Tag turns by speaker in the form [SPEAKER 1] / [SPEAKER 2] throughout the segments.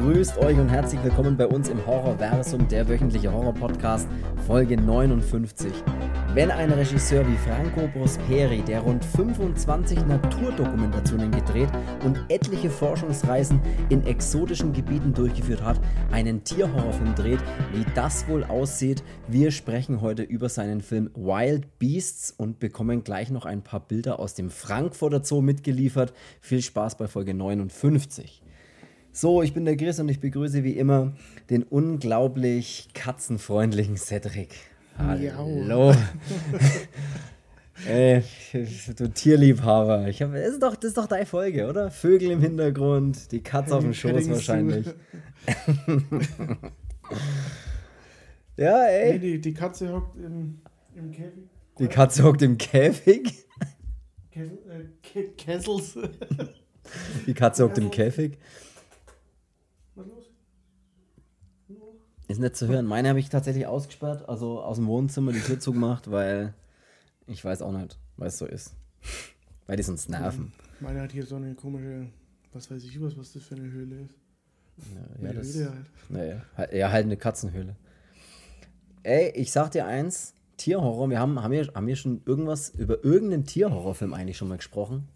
[SPEAKER 1] Grüßt euch und herzlich willkommen bei uns im Horrorversum, der wöchentliche Horror-Podcast, Folge 59. Wenn ein Regisseur wie Franco Prosperi, der rund 25 Naturdokumentationen gedreht und etliche Forschungsreisen in exotischen Gebieten durchgeführt hat, einen Tierhorrorfilm dreht, wie das wohl aussieht, wir sprechen heute über seinen Film Wild Beasts und bekommen gleich noch ein paar Bilder aus dem Frankfurter Zoo mitgeliefert. Viel Spaß bei Folge 59. So, ich bin der Chris und ich begrüße wie immer den unglaublich katzenfreundlichen Cedric. Hallo. Ey, du Tierliebhaber. Ich hab, das, ist doch, das ist doch deine Folge, oder? Vögel im Hintergrund, die Katze auf dem Schoß wahrscheinlich. ja, ey.
[SPEAKER 2] Nee, die, die Katze hockt im, im Käfig.
[SPEAKER 1] Die Katze hockt im Käfig?
[SPEAKER 2] Äh, Kessels.
[SPEAKER 1] die Katze hockt im Käfig. Ist nicht zu hören. Meine habe ich tatsächlich ausgesperrt, also aus dem Wohnzimmer die Tür zugemacht, weil ich weiß auch nicht, weil es so ist. weil die sonst nerven.
[SPEAKER 2] Meine hat hier so eine komische, was weiß ich was, was das für eine Höhle ist.
[SPEAKER 1] Ja, ja das, Höhle halt. Naja, ja, halt eine Katzenhöhle. Ey, ich sag dir eins, Tierhorror, wir haben, haben, wir, haben wir schon irgendwas über irgendeinen Tierhorrorfilm eigentlich schon mal gesprochen?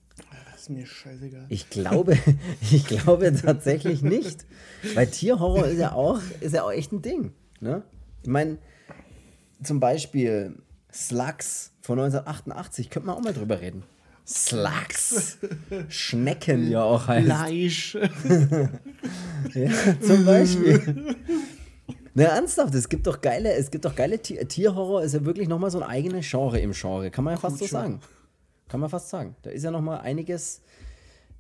[SPEAKER 2] Ist mir scheißegal.
[SPEAKER 1] Ich glaube, ich glaube tatsächlich nicht. Weil Tierhorror ist ja auch, ist ja auch echt ein Ding. Ne? Ich meine, zum Beispiel Slugs von 1988, könnte man auch mal drüber reden. Slugs. Schnecken ja auch heißt.
[SPEAKER 2] Fleisch.
[SPEAKER 1] ja, zum Beispiel. Na, ernsthaft, es gibt doch geile, es gibt doch geile Tier Tierhorror, ist ja wirklich nochmal so ein eigenes Genre im Genre, kann man ja fast Gut, so sagen. Kann man fast sagen. Da ist ja noch mal einiges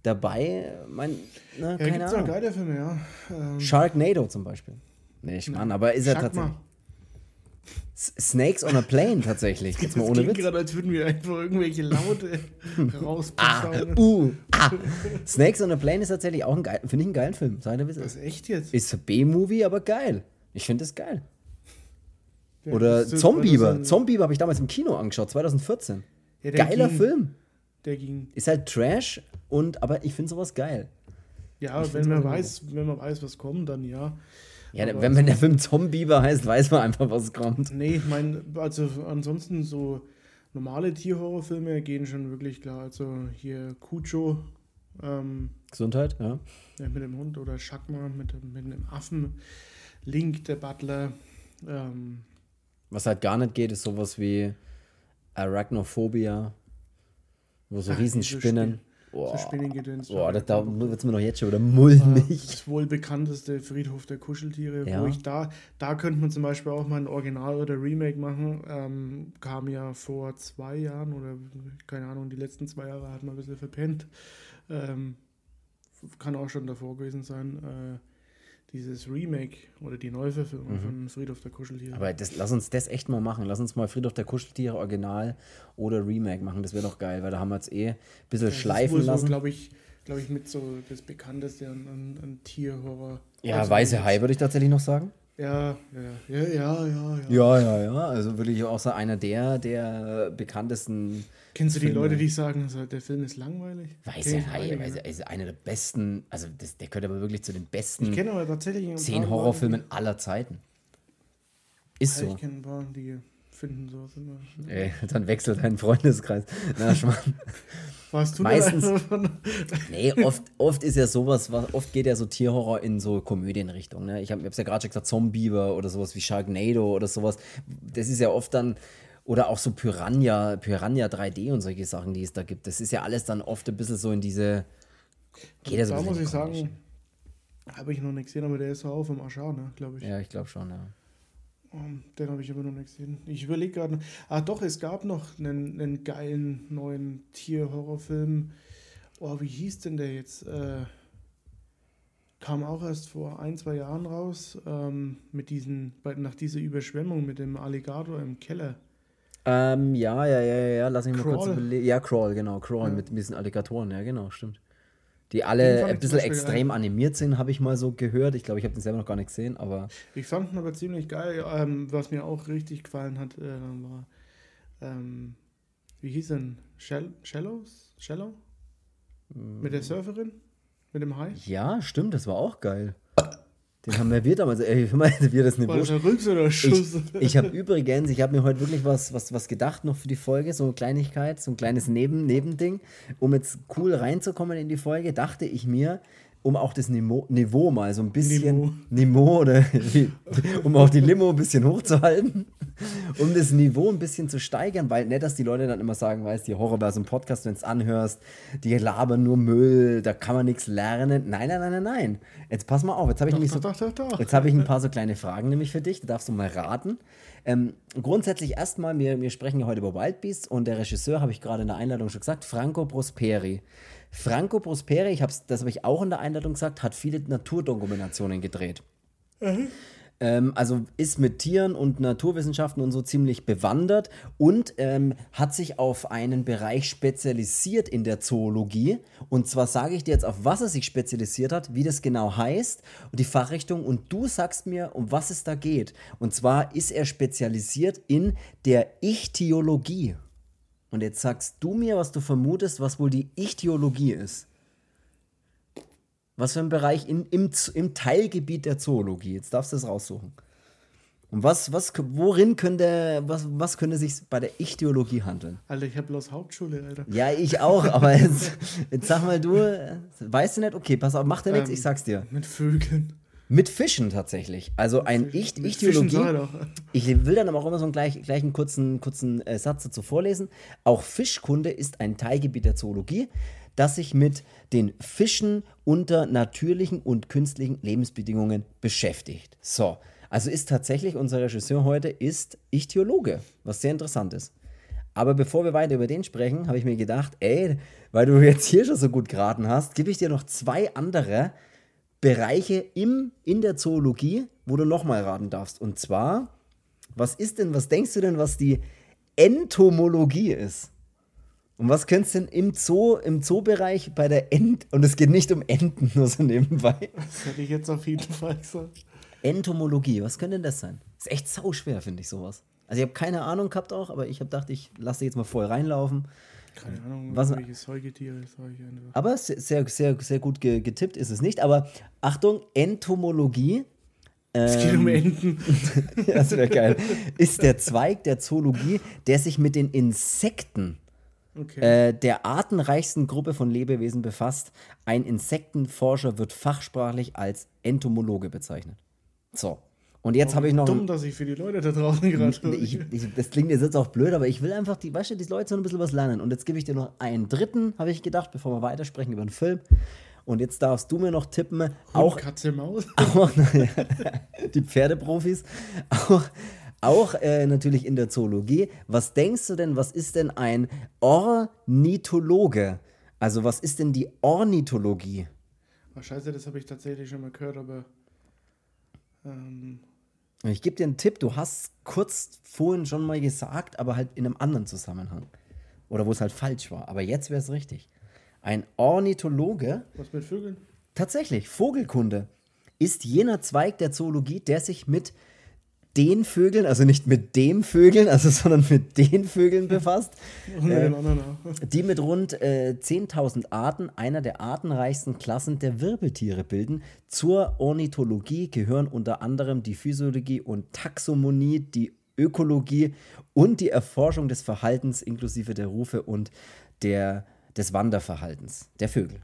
[SPEAKER 1] dabei. Mein, ne, ja, keine Ahnung.
[SPEAKER 2] geile Filme, ja.
[SPEAKER 1] Ähm, Sharknado zum Beispiel. Nee, ich meine, aber ist er tatsächlich. Snakes on a Plane tatsächlich.
[SPEAKER 2] Jetzt mal ohne Witz. gerade, als würden wir einfach irgendwelche Laute rausposaunen.
[SPEAKER 1] ah, uh, ah. Snakes on a Plane ist tatsächlich auch ein geil, finde ich einen geilen Film. Sei der
[SPEAKER 2] Was echt jetzt?
[SPEAKER 1] Ist ein B-Movie, aber geil. Ich finde es geil. Ja, Oder Zombieber. Zombieber habe ich damals im Kino angeschaut, 2014. Ja, Geiler
[SPEAKER 2] ging,
[SPEAKER 1] Film.
[SPEAKER 2] Der ging.
[SPEAKER 1] Ist halt Trash, und, aber ich finde sowas geil.
[SPEAKER 2] Ja, wenn man, weiß, wenn man weiß, was kommt, dann ja.
[SPEAKER 1] Ja, aber wenn, wenn der Film Zombieber heißt, weiß man einfach, was kommt.
[SPEAKER 2] Nee, ich meine, also ansonsten so normale Tierhorrorfilme gehen schon wirklich klar. Also hier Cujo. Ähm,
[SPEAKER 1] Gesundheit, ja.
[SPEAKER 2] ja. Mit dem Hund oder Shakma mit, mit einem Affen. Link, der Butler. Ähm,
[SPEAKER 1] was halt gar nicht geht, ist sowas wie Arachnophobia, wo so Ach, Riesenspinnen.
[SPEAKER 2] Boah, so Spinnengedöns.
[SPEAKER 1] Boah, da, da wird es mir noch jetzt schon wieder mulmig.
[SPEAKER 2] Das wohl bekannteste Friedhof der Kuscheltiere,
[SPEAKER 1] ja.
[SPEAKER 2] wo ich da, da könnte man zum Beispiel auch mal ein Original oder Remake machen. Ähm, kam ja vor zwei Jahren oder keine Ahnung, die letzten zwei Jahre hat man ein bisschen verpennt. Ähm, kann auch schon davor gewesen sein. Äh, dieses Remake oder die Neuverfilmung mhm. von Friedhof der Kuscheltiere.
[SPEAKER 1] Aber das, lass uns das echt mal machen. Lass uns mal Friedhof der Kuscheltiere Original oder Remake machen. Das wäre doch geil, weil da haben wir jetzt eh ein bisschen das schleifen ist wohl lassen. So,
[SPEAKER 2] glaube ich, glaube ich, mit so das bekannteste an, an, an Tierhorror.
[SPEAKER 1] Ja, also Weiße Hai würde ich tatsächlich noch sagen.
[SPEAKER 2] Ja, ja, ja, ja, ja.
[SPEAKER 1] Ja, ja, ja. Also wirklich auch so einer der, der bekanntesten.
[SPEAKER 2] Kennst du die Filme. Leute, die sagen, der Film ist langweilig?
[SPEAKER 1] Weiße Hai, Weiße ist einer der besten, also das, der gehört aber wirklich zu den besten
[SPEAKER 2] ich aber tatsächlich
[SPEAKER 1] zehn Horrorfilmen aller Zeiten. Ist so.
[SPEAKER 2] Ich kenne ein paar, die finden sowas immer.
[SPEAKER 1] Ey, dann wechselt dein Freundeskreis. Na, Schmarrn.
[SPEAKER 2] Warst du
[SPEAKER 1] Meistens. nee, oft, oft ist ja sowas, oft geht ja so Tierhorror in so Komödienrichtung. Ne? Ich habe es ja gerade schon gesagt, Zombieber oder sowas wie Sharknado oder sowas. Das ist ja oft dann. Oder auch so Piranha, Piranha 3D und solche Sachen, die es da gibt. Das ist ja alles dann oft ein bisschen so in diese.
[SPEAKER 2] Geht ja so da muss ich sagen, habe ich noch nicht gesehen, aber der ist auch auf dem Aschar, ne, glaube ich.
[SPEAKER 1] Ja, ich glaube schon, ja.
[SPEAKER 2] Den habe ich aber noch nicht gesehen. Ich überlege gerade. Ah, doch, es gab noch einen, einen geilen neuen Tier-Horrorfilm. Oh, wie hieß denn der jetzt? Äh, kam auch erst vor ein, zwei Jahren raus. Ähm, mit diesen, nach dieser Überschwemmung mit dem Alligator im Keller.
[SPEAKER 1] Ähm, ja, ja, ja, ja, lass mich mal kurz überlegen. Ja, Crawl, genau, Crawl ja. mit diesen Alligatoren, ja, genau, stimmt die alle ein bisschen extrem geil. animiert sind, habe ich mal so gehört. Ich glaube, ich habe den selber noch gar nicht gesehen, aber.
[SPEAKER 2] Ich fand ihn aber ziemlich geil. Ähm, was mir auch richtig gefallen hat, äh, war. Ähm, wie hieß denn? Shell Shallows? Shallow? Mm. Mit der Surferin? Mit dem Hai?
[SPEAKER 1] Ja, stimmt, das war auch geil. Den haben wir damals. Ey, ich meine, wir das
[SPEAKER 2] War
[SPEAKER 1] Niveau.
[SPEAKER 2] das ein Rücks oder
[SPEAKER 1] Ich,
[SPEAKER 2] Schuss?
[SPEAKER 1] ich habe übrigens, ich habe mir heute wirklich was, was, was gedacht noch für die Folge, so eine Kleinigkeit, so ein kleines Neben, Nebending. Um jetzt cool reinzukommen in die Folge, dachte ich mir, um auch das Niveau, Niveau mal so ein bisschen,
[SPEAKER 2] Niveau.
[SPEAKER 1] Niveau oder wie- um auch die Limo ein bisschen hochzuhalten, um das Niveau ein bisschen zu steigern, weil nicht, dass die Leute dann immer sagen, weißt die Horrorversum Podcast, wenn du es anhörst, die labern nur Müll, da kann man nichts lernen. Nein, nein, nein, nein, nein. Jetzt pass mal auf, jetzt habe ich
[SPEAKER 2] Doch,
[SPEAKER 1] so,
[SPEAKER 2] doch, doch.
[SPEAKER 1] Jetzt habe ich ein paar so kleine Fragen nämlich für dich, da darfst du mal raten. Ähm, grundsätzlich erstmal, wir, wir sprechen ja heute über Wildbeasts und der Regisseur, habe ich gerade in der Einladung schon gesagt, Franco Prosperi. Franco Prosperi, ich hab's, das habe ich auch in der Einladung gesagt, hat viele Naturdokumentationen gedreht. Ähm, also ist mit Tieren und Naturwissenschaften und so ziemlich bewandert und ähm, hat sich auf einen Bereich spezialisiert in der Zoologie. Und zwar sage ich dir jetzt, auf was er sich spezialisiert hat, wie das genau heißt und die Fachrichtung. Und du sagst mir, um was es da geht. Und zwar ist er spezialisiert in der Ichthyologie. Und jetzt sagst du mir, was du vermutest, was wohl die Ichthyologie ist. Was für ein Bereich in, im, im Teilgebiet der Zoologie. Jetzt darfst du es raussuchen. Und was, was, worin könnte, was, was könnte sich bei der Ichthyologie handeln?
[SPEAKER 2] Alter, ich habe bloß Hauptschule, Alter.
[SPEAKER 1] Ja, ich auch, aber jetzt, jetzt sag mal du, weißt du nicht? Okay, pass auf, mach dir nichts,
[SPEAKER 2] Ähm,
[SPEAKER 1] ich sag's dir.
[SPEAKER 2] Mit Vögeln.
[SPEAKER 1] Mit Fischen tatsächlich. Also ein Ichthyologie.
[SPEAKER 2] ich doch.
[SPEAKER 1] Ich will dann aber auch immer so einen gleich, gleich einen kurzen, kurzen äh, Satz dazu vorlesen. Auch Fischkunde ist ein Teilgebiet der Zoologie, das sich mit den Fischen unter natürlichen und künstlichen Lebensbedingungen beschäftigt. So, also ist tatsächlich unser Regisseur heute ist Ichthyologe, was sehr interessant ist. Aber bevor wir weiter über den sprechen, habe ich mir gedacht, ey, weil du jetzt hier schon so gut geraten hast, gebe ich dir noch zwei andere Bereiche im, in der Zoologie, wo du nochmal raten darfst. Und zwar, was ist denn, was denkst du denn, was die Entomologie ist? Und was könntest du denn im Zoo, im Zoobereich bei der Ent, und es geht nicht um Enten, nur so nebenbei.
[SPEAKER 2] Das hätte ich jetzt auf jeden Fall gesagt.
[SPEAKER 1] Entomologie, was könnte denn das sein? Ist echt sauschwer, finde ich sowas. Also ich habe keine Ahnung gehabt auch, aber ich habe gedacht, ich lasse jetzt mal voll reinlaufen.
[SPEAKER 2] Keine Ahnung,
[SPEAKER 1] Was-
[SPEAKER 2] welche Säugetiere sage ich einfach.
[SPEAKER 1] Aber sehr, sehr, sehr, gut ge getippt ist es nicht. Aber Achtung, Entomologie
[SPEAKER 2] Es geht um Enten.
[SPEAKER 1] Ja, das wäre geil. Ist der Zweig der Zoologie, der sich mit den Insekten
[SPEAKER 2] Okay.
[SPEAKER 1] äh, der artenreichsten Gruppe von Lebewesen befasst. Ein Insektenforscher wird fachsprachlich als Entomologe bezeichnet. So. Und jetzt habe ich noch.
[SPEAKER 2] Dumm, dass ich für die Leute da draußen gerade.
[SPEAKER 1] ich, ich, das klingt jetzt auch blöd, aber ich will einfach, die, weißt du, die Leute sollen ein bisschen was lernen. Und jetzt gebe ich dir noch einen dritten, habe ich gedacht, bevor wir weitersprechen über den Film. Und jetzt darfst du mir noch tippen, auch,
[SPEAKER 2] Katze, Maus.
[SPEAKER 1] auch die Pferdeprofis, auch, auch äh, natürlich in der Zoologie. Was denkst du denn, was ist denn ein Ornithologe? Also was ist denn die Ornithologie?
[SPEAKER 2] Oh, scheiße, das habe ich tatsächlich schon mal gehört, aber. Ähm,
[SPEAKER 1] Ich gebe dir einen Tipp, du hast kurz vorhin schon mal gesagt, aber halt in einem anderen Zusammenhang. Oder wo es halt falsch war. Aber jetzt wäre es richtig. Ein Ornithologe,
[SPEAKER 2] was mit Vögeln?
[SPEAKER 1] tatsächlich, Vogelkunde, ist jener Zweig der Zoologie, der sich mit den Vögeln, also nicht mit dem Vögeln, also sondern mit den Vögeln befasst,
[SPEAKER 2] auch.
[SPEAKER 1] die mit rund äh, 10.000 Arten einer der artenreichsten Klassen der Wirbeltiere bilden. Zur Ornithologie gehören unter anderem die Physiologie und Taxonomie, die Ökologie und die Erforschung des Verhaltens inklusive der Rufe und der, des Wanderverhaltens der Vögel.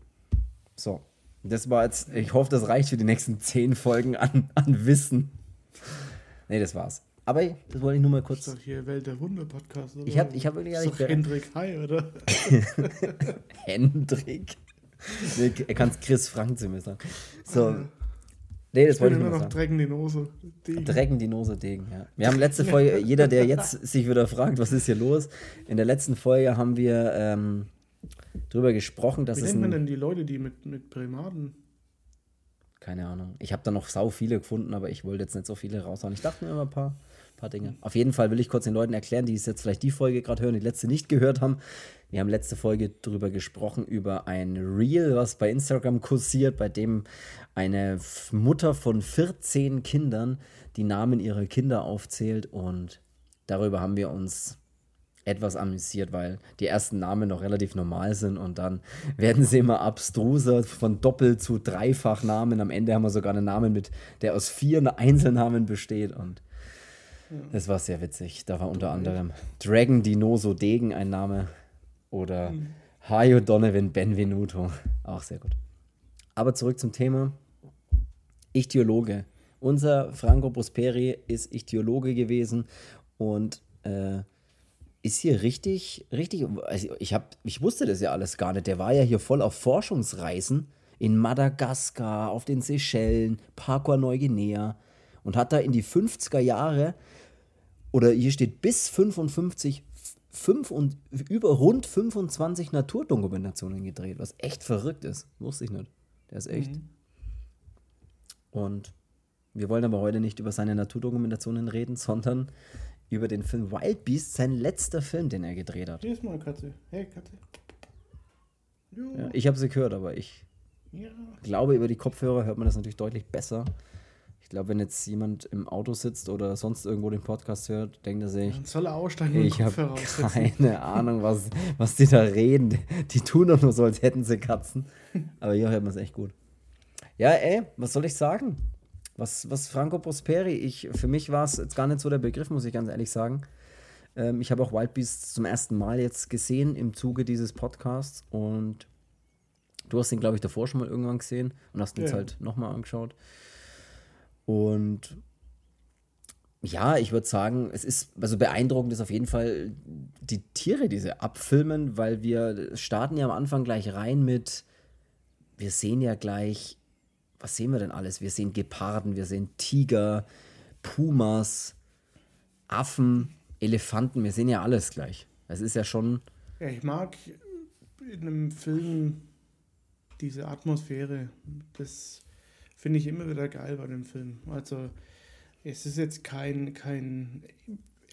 [SPEAKER 1] So, das war jetzt, ich hoffe, das reicht für die nächsten zehn Folgen an, an Wissen. Nee, das war's. Aber das wollte ich nur mal
[SPEAKER 2] Das
[SPEAKER 1] kurz.
[SPEAKER 2] ist doch hier Welt der Wunder Podcast, oder?
[SPEAKER 1] Ich hab- ich hab wirklich gar
[SPEAKER 2] ist
[SPEAKER 1] nicht
[SPEAKER 2] doch Hendrik Hai, oder?
[SPEAKER 1] Hendrik. Nee, er kann es Chris Frank zu mir sagen. So. Nee, das
[SPEAKER 2] Ich
[SPEAKER 1] wollte ich
[SPEAKER 2] immer
[SPEAKER 1] nur
[SPEAKER 2] noch
[SPEAKER 1] sagen.
[SPEAKER 2] Drecken die Nose. Die-
[SPEAKER 1] Drecken die Nose Degen, ja. Wir haben letzte Folge, jeder, der jetzt sich wieder fragt, was ist hier los, in der letzten Folge haben wir ähm, drüber gesprochen, dass
[SPEAKER 2] Wie
[SPEAKER 1] es
[SPEAKER 2] nennt man denn die Leute, die mit, mit Primaten?
[SPEAKER 1] Keine Ahnung, ich habe da noch sau viele gefunden, aber ich wollte jetzt nicht so viele raushauen. Ich dachte mir immer ein paar, paar Dinge. Auf jeden Fall will ich kurz den Leuten erklären, die es jetzt vielleicht die Folge gerade hören, die letzte nicht gehört haben. Wir haben letzte Folge drüber gesprochen, über ein Reel, was bei Instagram kursiert, bei dem eine Mutter von 14 Kindern die Namen ihrer Kinder aufzählt und darüber haben wir uns etwas amüsiert, weil die ersten Namen noch relativ normal sind und dann werden sie immer abstruser von Doppel- zu Dreifachnamen. Am Ende haben wir sogar einen Namen mit, der aus vier Einzelnamen besteht und das war sehr witzig. Da war unter anderem Dragon Dinoso Degen ein Name oder mhm. Hayo Donovan Benvenuto. Auch sehr gut. Aber zurück zum Thema. Ichthyologe. Unser Franco Prosperi ist Ichthyologe gewesen und äh, ist hier richtig, richtig, also ich, hab, ich wusste das ja alles gar nicht. Der war ja hier voll auf Forschungsreisen in Madagaskar, auf den Seychellen, Papua-Neuguinea und hat da in die 50er Jahre oder hier steht bis 55 fünf und über rund 25 Naturdokumentationen gedreht, was echt verrückt ist. Wusste ich nicht. Der ist echt. Mhm. Und wir wollen aber heute nicht über seine Naturdokumentationen reden, sondern über den Film Wild Beast, sein letzter Film, den er gedreht hat.
[SPEAKER 2] Hier ist mal Katze. Hey, Katze.
[SPEAKER 1] Ja, ich habe sie gehört, aber ich ja. glaube, über die Kopfhörer hört man das natürlich deutlich besser. Ich glaube, wenn jetzt jemand im Auto sitzt oder sonst irgendwo den Podcast hört, denkt er sich. Dann
[SPEAKER 2] soll er aussteigen
[SPEAKER 1] Ich habe keine Ahnung, was, was die da reden. Die tun doch nur so, als hätten sie Katzen. Aber hier hört man es echt gut. Ja, ey, was soll ich sagen? Was, was Franco Prosperi, ich, für mich war es jetzt gar nicht so der Begriff, muss ich ganz ehrlich sagen. Ähm, ich habe auch Wild Beasts zum ersten Mal jetzt gesehen im Zuge dieses Podcasts und du hast ihn, glaube ich, davor schon mal irgendwann gesehen und hast ihn ja. jetzt halt nochmal angeschaut. Und ja, ich würde sagen, es ist, also beeindruckend ist auf jeden Fall die Tiere, die sie abfilmen, weil wir starten ja am Anfang gleich rein mit, wir sehen ja gleich was sehen wir denn alles? Wir sehen Geparden, wir sehen Tiger, Pumas, Affen, Elefanten, wir sehen ja alles gleich. Es ist ja schon.
[SPEAKER 2] Ja, ich mag in einem Film diese Atmosphäre. Das finde ich immer wieder geil bei dem Film. Also, es ist jetzt kein, kein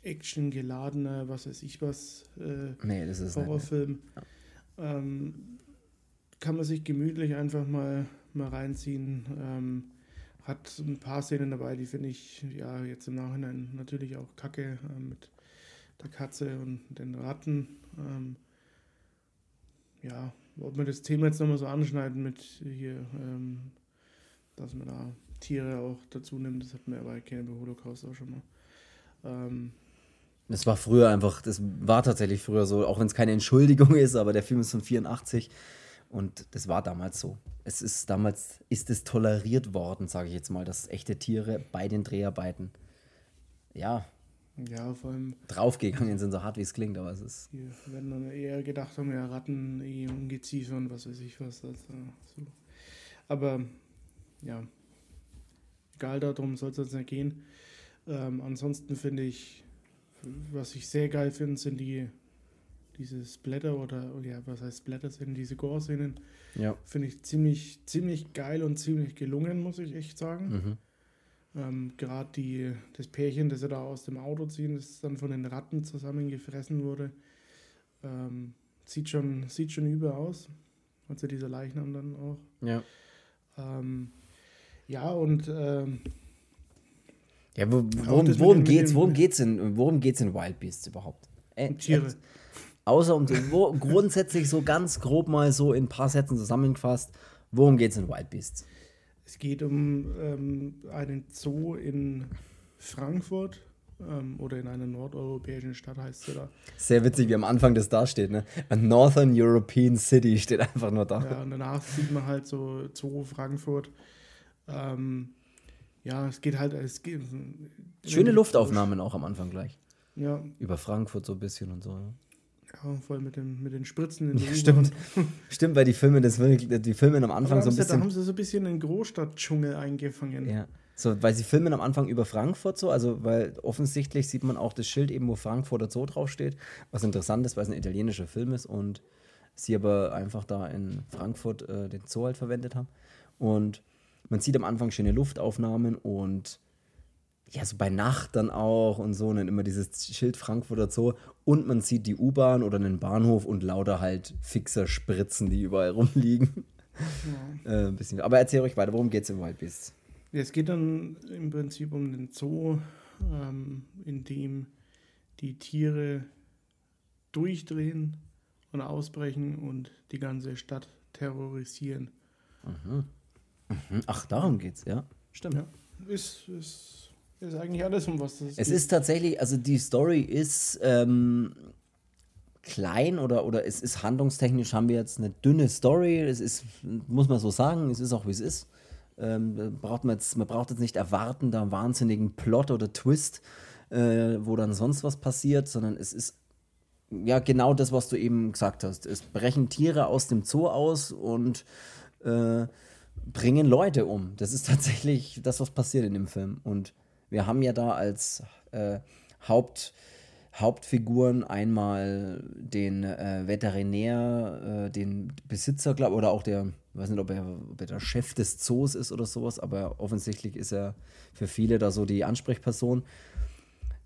[SPEAKER 2] actiongeladener, was weiß ich was, äh,
[SPEAKER 1] nee, das ist
[SPEAKER 2] Horrorfilm. Ja. Ähm, kann man sich gemütlich einfach mal mal reinziehen. Ähm, hat ein paar Szenen dabei, die finde ich ja jetzt im Nachhinein natürlich auch kacke äh, mit der Katze und den Ratten. Ähm, ja, ob wir das Thema jetzt nochmal so anschneiden mit hier, ähm, dass man da Tiere auch dazu nimmt, das hatten wir bei Cannibal Holocaust auch schon mal. Ähm,
[SPEAKER 1] das war früher einfach, das war tatsächlich früher so, auch wenn es keine Entschuldigung ist, aber der Film ist von 84 und das war damals so. Es ist damals, ist es toleriert worden, sage ich jetzt mal, dass echte Tiere bei den Dreharbeiten, ja,
[SPEAKER 2] ja, vor allem.
[SPEAKER 1] Draufgegangen sind, so hart wie es klingt, aber es ist.
[SPEAKER 2] Wir werden dann eher gedacht haben, ja, Ratten, eh Ungeziefer und was weiß ich was. Also, so. Aber, ja, egal darum soll es jetzt nicht gehen. Ähm, ansonsten finde ich, was ich sehr geil finde, sind die diese Splatter oder, ja, was heißt Splatter-Szenen, diese Gore-Szenen,
[SPEAKER 1] ja.
[SPEAKER 2] finde ich ziemlich, ziemlich geil und ziemlich gelungen, muss ich echt sagen.
[SPEAKER 1] Mhm.
[SPEAKER 2] Ähm, Gerade die, das Pärchen, das sie da aus dem Auto ziehen, das dann von den Ratten zusammengefressen wurde, ähm, sieht, schon, sieht schon übel aus. Also dieser Leichnam dann auch.
[SPEAKER 1] Ja.
[SPEAKER 2] Ähm, ja, und ähm,
[SPEAKER 1] ja, wo, worum, worum, geht's, worum, geht's in, worum geht's in Wild Beasts überhaupt?
[SPEAKER 2] Äh, Tiere.
[SPEAKER 1] Außer um den, wo, grundsätzlich so ganz grob mal so in ein paar Sätzen zusammengefasst, worum geht es in Wild Beasts?
[SPEAKER 2] Es geht um ähm, einen Zoo in Frankfurt ähm, oder in einer nordeuropäischen Stadt heißt es da.
[SPEAKER 1] Sehr witzig, wie am Anfang das da steht, ne? A Northern European City steht einfach nur da.
[SPEAKER 2] Ja, und danach sieht man halt so Zoo Frankfurt. Ähm, ja, es geht halt. Es geht,
[SPEAKER 1] Schöne Luftaufnahmen auch am Anfang gleich.
[SPEAKER 2] Ja.
[SPEAKER 1] Über Frankfurt so ein bisschen und so. Ja.
[SPEAKER 2] Ja, voll mit, dem, mit den Spritzen in
[SPEAKER 1] ja, Stimmt. Stimmt, weil die Filme, das die Filme am Anfang so ein bisschen.
[SPEAKER 2] Da haben sie so ein bisschen den Großstadtdschungel eingefangen.
[SPEAKER 1] Ja. So, weil sie filmen am Anfang über Frankfurt so, also weil offensichtlich sieht man auch das Schild eben, wo Frankfurter Zoo draufsteht, was interessant ist, weil es ein italienischer Film ist und sie aber einfach da in Frankfurt äh, den Zoo halt verwendet haben. Und man sieht am Anfang schöne Luftaufnahmen und ja, so bei Nacht dann auch und so, und dann immer dieses Schild Frankfurter Zoo und man sieht die U-Bahn oder einen Bahnhof und lauter halt fixer Spritzen, die überall rumliegen. Ja. äh, bisschen. Aber erzähl euch weiter, worum geht es im Wildbeast?
[SPEAKER 2] Ja, es geht dann im Prinzip um den Zoo, ähm, in dem die Tiere durchdrehen und ausbrechen und die ganze Stadt terrorisieren.
[SPEAKER 1] Mhm. Mhm. Ach, darum geht's, ja. Stimmt.
[SPEAKER 2] Ja, ist, ist, ist eigentlich alles, um was
[SPEAKER 1] das Es geht. ist tatsächlich, also die Story ist ähm, klein oder, oder es ist handlungstechnisch, haben wir jetzt eine dünne Story. Es ist, muss man so sagen, es ist auch wie es ist. Ähm, braucht man, jetzt, man braucht jetzt nicht erwarten, da einen wahnsinnigen Plot oder Twist, äh, wo dann sonst was passiert, sondern es ist ja genau das, was du eben gesagt hast. Es brechen Tiere aus dem Zoo aus und äh, bringen Leute um. Das ist tatsächlich das, was passiert in dem Film. Und wir haben ja da als äh, Haupt, Hauptfiguren einmal den äh, Veterinär, äh, den Besitzer, glaube oder auch der, ich weiß nicht, ob er, ob er der Chef des Zoos ist oder sowas, aber offensichtlich ist er für viele da so die Ansprechperson.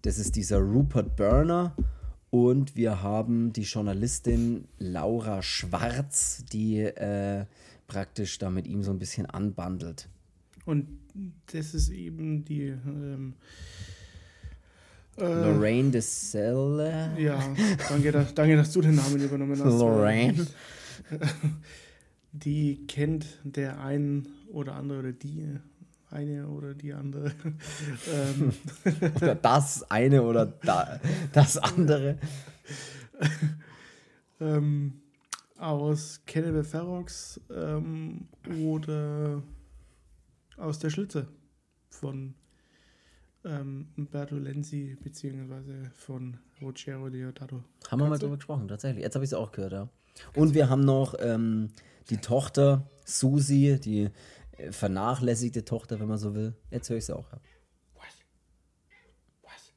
[SPEAKER 1] Das ist dieser Rupert Burner. Und wir haben die Journalistin Laura Schwarz, die äh, praktisch da mit ihm so ein bisschen anbandelt.
[SPEAKER 2] Und das ist eben die ähm,
[SPEAKER 1] äh, Lorraine de Selle.
[SPEAKER 2] Ja, danke, dass, danke, dass du den Namen übernommen hast. Lorraine. Die kennt der ein oder andere oder die eine oder die andere.
[SPEAKER 1] ähm. Oder das eine oder da, das andere.
[SPEAKER 2] ähm, aus Cannibal Ferox ähm, oder aus der Schlitze von ähm, Umberto Lenzi beziehungsweise von Rogero Deodato.
[SPEAKER 1] Haben wir mal drüber gesprochen, tatsächlich. Jetzt habe ich es auch gehört, ja. Und wir haben noch ähm, die Tochter Susi, die äh, vernachlässigte Tochter, wenn man so will. Jetzt höre ich sie auch. Ja. Was? Was?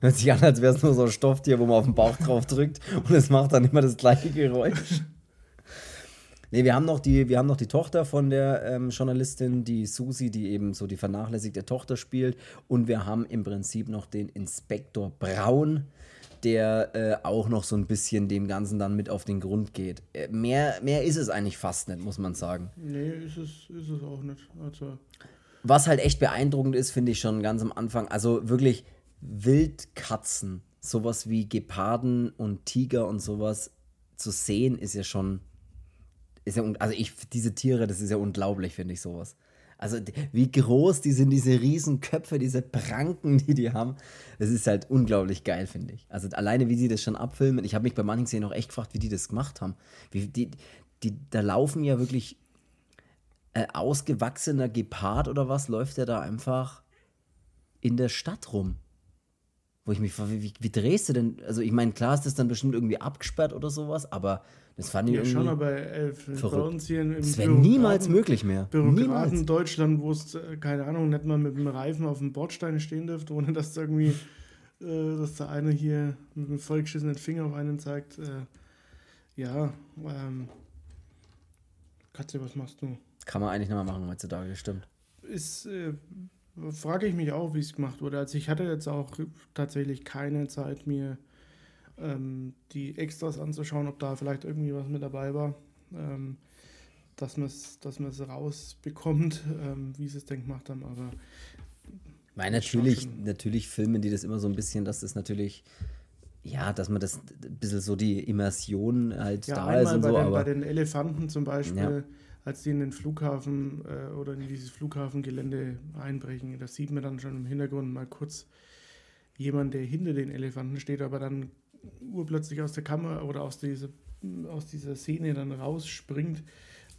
[SPEAKER 1] Hört sich an, als wäre es nur so ein Stofftier, wo man auf den Bauch drauf drückt und es macht dann immer das gleiche Geräusch. Ne, wir haben noch die, wir haben noch die Tochter von der ähm, Journalistin, die Susi, die eben so die vernachlässigte Tochter spielt. Und wir haben im Prinzip noch den Inspektor Braun, der äh, auch noch so ein bisschen dem Ganzen dann mit auf den Grund geht. Äh, mehr, mehr ist es eigentlich fast nicht, muss man sagen.
[SPEAKER 2] Nee, ist es, ist es auch nicht. Also.
[SPEAKER 1] Was halt echt beeindruckend ist, finde ich schon ganz am Anfang. Also wirklich Wildkatzen, sowas wie Geparden und Tiger und sowas zu sehen, ist ja schon ist ja, also ich, diese Tiere, das ist ja unglaublich, finde ich sowas. Also wie groß die sind, diese Riesenköpfe, diese Pranken, die die haben. Das ist halt unglaublich geil, finde ich. Also alleine, wie sie das schon abfilmen. Ich habe mich bei manchen Szenen auch echt gefragt, wie die das gemacht haben. Wie, die, die, da laufen ja wirklich äh, ausgewachsener Gepard oder was, läuft der da einfach in der Stadt rum. Wo ich mich frage, wie, wie drehst du denn? Also ich meine, klar ist das dann bestimmt irgendwie abgesperrt oder sowas, aber das fand ich ja, irgendwie schon, aber äh, bei uns hier im Das wäre niemals möglich mehr.
[SPEAKER 2] Bürokraten in Deutschland, wo es, äh, keine Ahnung, nicht mal mit dem Reifen auf dem Bordstein stehen dürfte, ohne dass irgendwie, äh, dass der eine hier mit einem vollgeschissenen Finger auf einen zeigt. Äh, ja, ähm, Katze, was machst du?
[SPEAKER 1] Kann man eigentlich mehr machen heutzutage, stimmt.
[SPEAKER 2] Ist, äh, frage ich mich auch, wie es gemacht wurde. Also ich hatte jetzt auch tatsächlich keine Zeit, mir ähm, die Extras anzuschauen, ob da vielleicht irgendwie was mit dabei war, ähm, dass man es dass rausbekommt, ähm, wie sie es denn gemacht haben. Aber
[SPEAKER 1] weil natürlich, natürlich filmen die das immer so ein bisschen, dass das natürlich, ja, dass man das ein bisschen so die Immersion halt ja, da ist und
[SPEAKER 2] bei
[SPEAKER 1] so.
[SPEAKER 2] Den,
[SPEAKER 1] aber
[SPEAKER 2] bei den Elefanten zum Beispiel, ja. Als die in den Flughafen äh, oder in dieses Flughafengelände einbrechen, das sieht man dann schon im Hintergrund mal kurz jemand, der hinter den Elefanten steht, aber dann urplötzlich aus der Kamera oder aus, diese, aus dieser Szene dann rausspringt,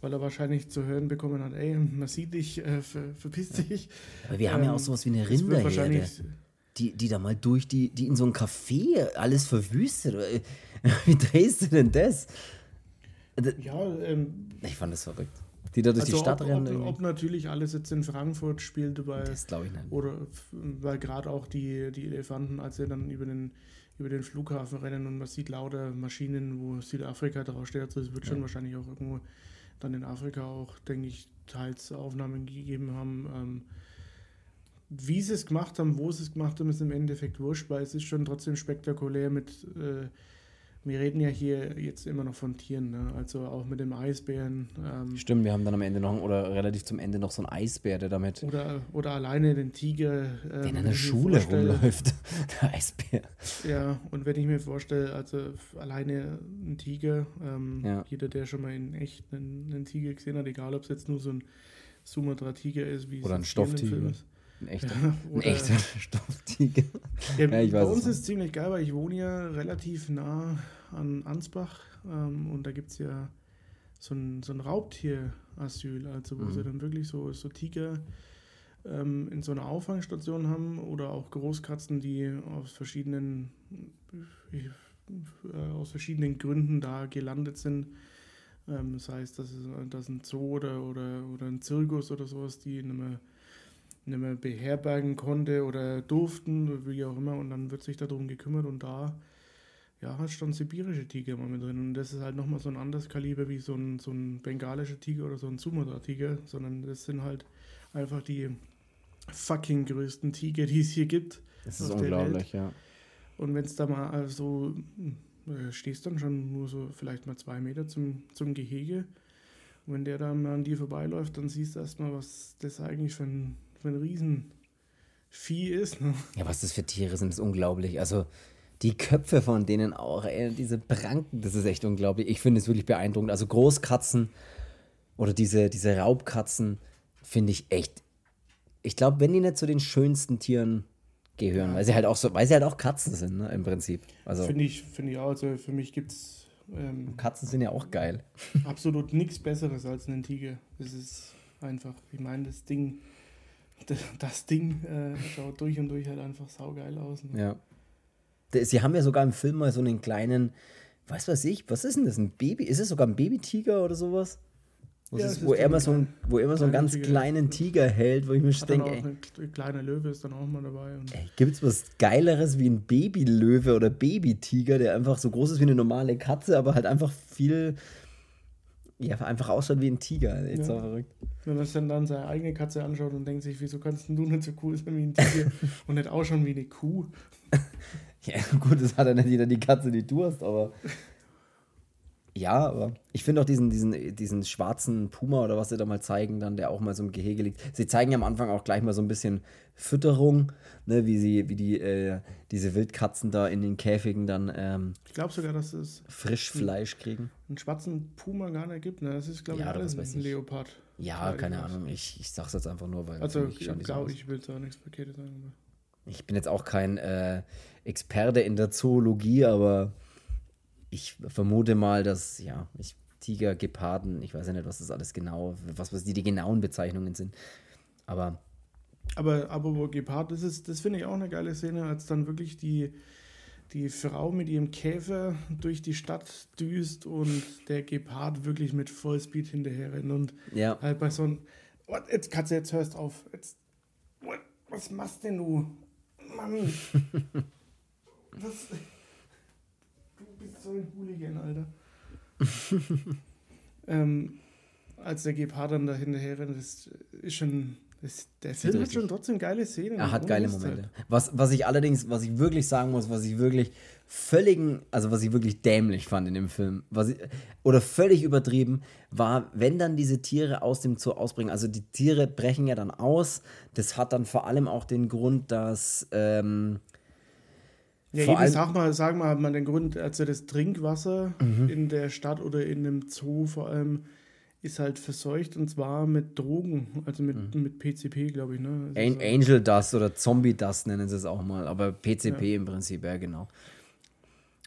[SPEAKER 2] weil er wahrscheinlich zu hören bekommen hat, ey, man sieht dich, äh, ver, verpiss dich.
[SPEAKER 1] Aber wir ähm, haben ja auch ähm, sowas wie eine Rinderherde. Die, die da mal durch, die, die in so einem Café alles verwüstet. Wie drehst du denn das?
[SPEAKER 2] Ja, ähm,
[SPEAKER 1] ich fand das verrückt. Die da durch also die Stadt
[SPEAKER 2] ob,
[SPEAKER 1] rennen.
[SPEAKER 2] Ob, ob, natürlich alles jetzt in Frankfurt spielt, weil.
[SPEAKER 1] Das glaube ich nicht.
[SPEAKER 2] Oder weil gerade auch die, die Elefanten, als sie dann über den über den Flughafen rennen und man sieht lauter Maschinen, wo Südafrika draufsteht. Also es wird schon wahrscheinlich auch irgendwo dann in Afrika auch, denke ich, teils Aufnahmen gegeben haben. Ähm, wie sie es gemacht haben, wo sie es gemacht haben, ist im Endeffekt wurscht, weil es ist schon trotzdem spektakulär mit, äh, wir reden ja hier jetzt immer noch von Tieren, ne? also auch mit dem Eisbären. Ähm,
[SPEAKER 1] Stimmt, wir haben dann am Ende noch, oder relativ zum Ende noch so einen Eisbär, der damit.
[SPEAKER 2] Oder, oder alleine den Tiger.
[SPEAKER 1] Ähm, der in der Schule rumläuft, der Eisbär.
[SPEAKER 2] Ja, und wenn ich mir vorstelle, also alleine ein Tiger, ähm,
[SPEAKER 1] Ja.
[SPEAKER 2] jeder, der schon mal in echt einen, einen Tiger gesehen hat, egal ob es jetzt nur so ein Sumatra-Tiger ist, wie es
[SPEAKER 1] Oder ein
[SPEAKER 2] jetzt hier in dem
[SPEAKER 1] Stofftiger.
[SPEAKER 2] Ist.
[SPEAKER 1] Ein echter,
[SPEAKER 2] Ja,
[SPEAKER 1] ein echter Stofftiger.
[SPEAKER 2] Ja,
[SPEAKER 1] Ja,
[SPEAKER 2] bei uns ist es ziemlich geil, weil ich wohne ja relativ nah an Ansbach ähm, und da gibt es ja so ein, so ein Raubtierasyl, also wo
[SPEAKER 1] Mhm.
[SPEAKER 2] sie dann wirklich so, so Tiger ähm, in so einer Auffangstation haben oder auch Großkatzen, die aus verschiedenen, äh, aus verschiedenen Gründen da gelandet sind. Ähm, das heißt, dass es dass ein Zoo oder, oder, oder ein Zirkus oder sowas, die nicht mehr, nicht mehr beherbergen konnte oder durften, wie auch immer, und dann wird sich darum gekümmert und da ja, hast du dann sibirische Tiger mal mit drin. Und das ist halt nochmal so ein anderes Kaliber wie so ein, so ein bengalischer Tiger oder so ein Sumatra-Tiger, sondern das sind halt einfach die fucking größten Tiger, die es hier gibt.
[SPEAKER 1] Das ist unglaublich, ja.
[SPEAKER 2] Und wenn es da mal also äh, stehst dann schon nur so vielleicht mal zwei Meter zum, zum Gehege. Und wenn der dann mal an dir vorbeiläuft, dann siehst du erstmal, was das eigentlich für ein, ein Riesenvieh ist. Ne?
[SPEAKER 1] Ja, was das für Tiere sind, ist unglaublich. Also die Köpfe von denen auch, ey, diese Pranken, das ist echt unglaublich. Ich finde es wirklich beeindruckend. Also Großkatzen oder diese, diese Raubkatzen finde ich echt. Ich glaube, wenn die nicht zu den schönsten Tieren gehören, weil sie halt auch so, weil sie halt auch Katzen sind, ne, im Prinzip. Also
[SPEAKER 2] Finde ich, finde ich auch. Also für mich gibt es ähm,
[SPEAKER 1] Katzen sind ja auch geil.
[SPEAKER 2] absolut nichts Besseres als einen Tiger. Das ist einfach, ich meine, das Ding, das, Ding äh, schaut durch und durch halt einfach saugeil aus. Ne?
[SPEAKER 1] Ja. Sie haben ja sogar im Film mal so einen kleinen, weiß was ich, was ist denn das, ein Baby? Ist es sogar ein Babytiger oder sowas? Wo,
[SPEAKER 2] Ja,
[SPEAKER 1] es
[SPEAKER 2] es
[SPEAKER 1] ist, wo er
[SPEAKER 2] ein
[SPEAKER 1] so, ein, wo er mal so einen ganz
[SPEAKER 2] Tiger.
[SPEAKER 1] kleinen Tiger hält, wo ich mir denke, ey,
[SPEAKER 2] ein kleiner Löwe ist dann auch mal dabei. Und
[SPEAKER 1] ey, gibt's was Geileres wie ein Babylöwe oder Babytiger, der einfach so groß ist wie eine normale Katze, aber halt einfach viel, ja, einfach ausschaut wie ein Tiger. Ey,
[SPEAKER 2] Ja.
[SPEAKER 1] so verrückt.
[SPEAKER 2] wenn man sich dann, seine eigene Katze anschaut und denkt sich, wieso kannst denn du nicht so cool sein wie ein Tiger und nicht ausschauen wie eine Kuh?
[SPEAKER 1] Ja, gut, das hat ja nicht jeder die Katze, die du hast, aber. Ja, aber ich finde auch diesen, diesen, diesen schwarzen Puma oder was sie da mal zeigen, dann, der auch mal so im Gehege liegt. Sie zeigen ja am Anfang auch gleich mal so ein bisschen Fütterung, ne, wie sie, wie die, äh, diese Wildkatzen da in den Käfigen dann ähm,
[SPEAKER 2] Ich glaube sogar, dass es
[SPEAKER 1] Frischfleisch kriegen.
[SPEAKER 2] einen schwarzen Puma gar nicht gibt. Ne? Das ist, glaube
[SPEAKER 1] Ja,
[SPEAKER 2] ich, alles ein
[SPEAKER 1] ich.
[SPEAKER 2] Leopard.
[SPEAKER 1] Ja,
[SPEAKER 2] ich
[SPEAKER 1] keine. Ahnung. Ich, ich sag's jetzt einfach nur, weil
[SPEAKER 2] Also,
[SPEAKER 1] so
[SPEAKER 2] glaube ich, will da nichts Verkehrtes sagen.
[SPEAKER 1] Ich bin jetzt auch kein äh, Experte in der Zoologie, aber ich vermute mal, dass, ja, ich, Tiger, Geparden, ich weiß ja nicht, was das alles genau, was, was die, die genauen Bezeichnungen sind. Aber
[SPEAKER 2] Aber, aber wo Gepard, das ist, das finde ich auch eine geile Szene, als dann wirklich die, die Frau mit ihrem Käfer durch die Stadt düst und der Gepard wirklich mit Vollspeed hinterher rennt und
[SPEAKER 1] ja,
[SPEAKER 2] halt bei so einem, oh, jetzt Katze, jetzt hörst auf, jetzt, what, was machst denn du? Mann, was, du bist so ein Hooligan, Alter. ähm, als der Gepard dann da hinterher rennt, das ist schon, das, der Film hat schon trotzdem geile Szenen.
[SPEAKER 1] er hat geile
[SPEAKER 2] halt.
[SPEAKER 1] Momente. Was, was ich allerdings, was ich wirklich sagen muss, was ich wirklich völligen, also was ich wirklich dämlich fand in dem Film, was ich, oder völlig übertrieben, war, wenn dann diese Tiere aus dem Zoo ausbringen, also die Tiere brechen ja dann aus, das hat dann vor allem auch den Grund, dass ähm,
[SPEAKER 2] Ja,
[SPEAKER 1] Vor allem-
[SPEAKER 2] sag mal, sag mal, hat man den Grund, also das Trinkwasser
[SPEAKER 1] Mhm.
[SPEAKER 2] in der Stadt oder in einem Zoo vor allem ist halt verseucht und zwar mit Drogen, also mit, mit PCP, glaube ich, ne? Also
[SPEAKER 1] An Angel Dust oder Zombie Dust nennen sie es auch mal, aber PCP im Prinzip, ja genau.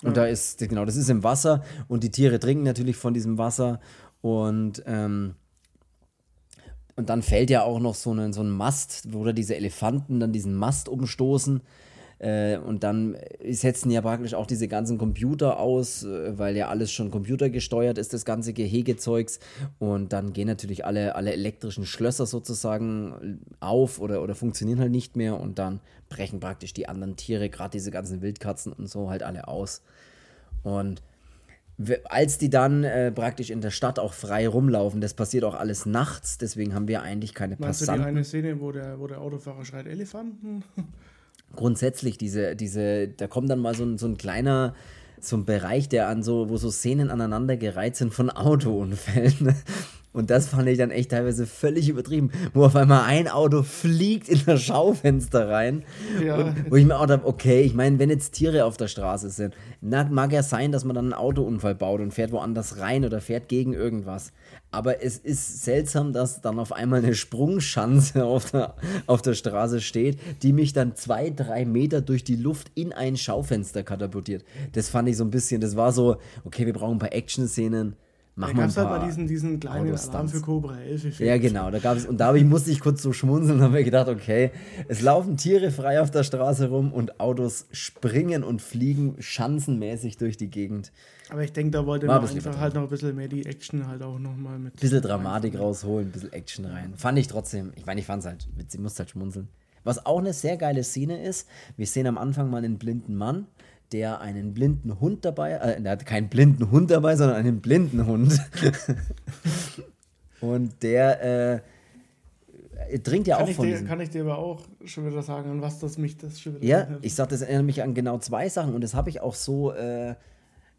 [SPEAKER 1] Und
[SPEAKER 2] Ja.
[SPEAKER 1] da ist, genau, das ist im Wasser und die Tiere trinken natürlich von diesem Wasser und, ähm, und dann fällt ja auch noch so ein, so ein Mast, wo da diese Elefanten dann diesen Mast umstoßen. Äh, und dann setzen ja praktisch auch diese ganzen Computer aus, äh, weil ja alles schon computergesteuert ist, das ganze Gehegezeugs. Und dann gehen natürlich alle, alle elektrischen Schlösser sozusagen auf oder, oder funktionieren halt nicht mehr. Und dann brechen praktisch die anderen Tiere, gerade diese ganzen Wildkatzen und so, halt alle aus. Und als die dann äh, praktisch in der Stadt auch frei rumlaufen, das passiert auch alles nachts, deswegen haben wir eigentlich keine
[SPEAKER 2] Meinst du die
[SPEAKER 1] Passanten.
[SPEAKER 2] eine Szene, wo der, wo der Autofahrer schreit, Elefanten?
[SPEAKER 1] grundsätzlich diese, diese, da kommt dann mal so ein, so ein kleiner so ein Bereich, der an so, wo so Szenen aneinandergereiht sind von Autounfällen. Und das fand ich dann echt teilweise völlig übertrieben, wo auf einmal ein Auto fliegt in das Schaufenster rein. Ja. Und, wo ich mir auch dachte, okay, ich meine, wenn jetzt Tiere auf der Straße sind, na, mag ja sein, dass man dann einen Autounfall baut und fährt woanders rein oder fährt gegen irgendwas. Aber es ist seltsam, dass dann auf einmal eine Sprungschanze auf der, auf der Straße steht, die mich dann zwei, drei Meter durch die Luft in ein Schaufenster katapultiert. Das fand ich so ein bisschen, das war so, okay, wir brauchen ein paar Action-Szenen Mach da gab es halt mal diesen, diesen kleinen Alarm für Cobra 11 Effekt. Ja, genau. Da gab es, und da ich, musste ich kurz so schmunzeln und habe mir gedacht, okay, es laufen Tiere frei auf der Straße rum und Autos springen und fliegen schanzenmäßig durch die Gegend.
[SPEAKER 2] Aber ich denke, da wollte man einfach halt noch ein bisschen mehr die Action halt auch nochmal mit.
[SPEAKER 1] Ein bisschen Dramatik rein. rausholen, ein bisschen Action rein. Fand ich trotzdem, ich meine, ich fand es halt witzig, musste halt schmunzeln. Was auch eine sehr geile Szene ist, wir sehen am Anfang mal einen blinden Mann, der einen blinden Hund dabei, äh, er hat keinen blinden Hund dabei, sondern einen blinden Hund. und der äh, trinkt ja
[SPEAKER 2] kann
[SPEAKER 1] auch von
[SPEAKER 2] dir, Kann ich dir aber auch schon wieder sagen, an was das mich das schon wieder
[SPEAKER 1] Ja, erinnert. ich sag, das erinnert mich an genau zwei Sachen und das habe ich auch so, äh,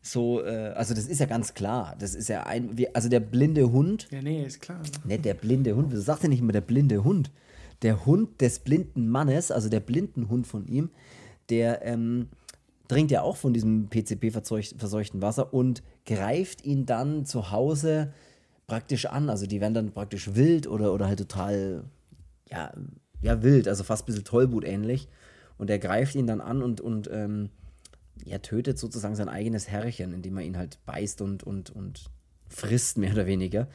[SPEAKER 1] so, äh, also das ist ja ganz klar. Das ist ja ein, wie, also der blinde Hund.
[SPEAKER 2] Ja, nee, ist klar.
[SPEAKER 1] Ne, der blinde Hund, du sagst ja nicht immer der blinde Hund. Der Hund des blinden Mannes, also der blinden Hund von ihm, der, ähm, trinkt ja auch von diesem PCP-verseuchten Wasser und greift ihn dann zu Hause praktisch an. Also die werden dann praktisch wild oder, oder halt total, ja, ja, wild, also fast ein bisschen Tollwut ähnlich. Und er greift ihn dann an und, und ähm, ja, tötet sozusagen sein eigenes Herrchen, indem er ihn halt beißt und, und, und frisst, mehr oder weniger.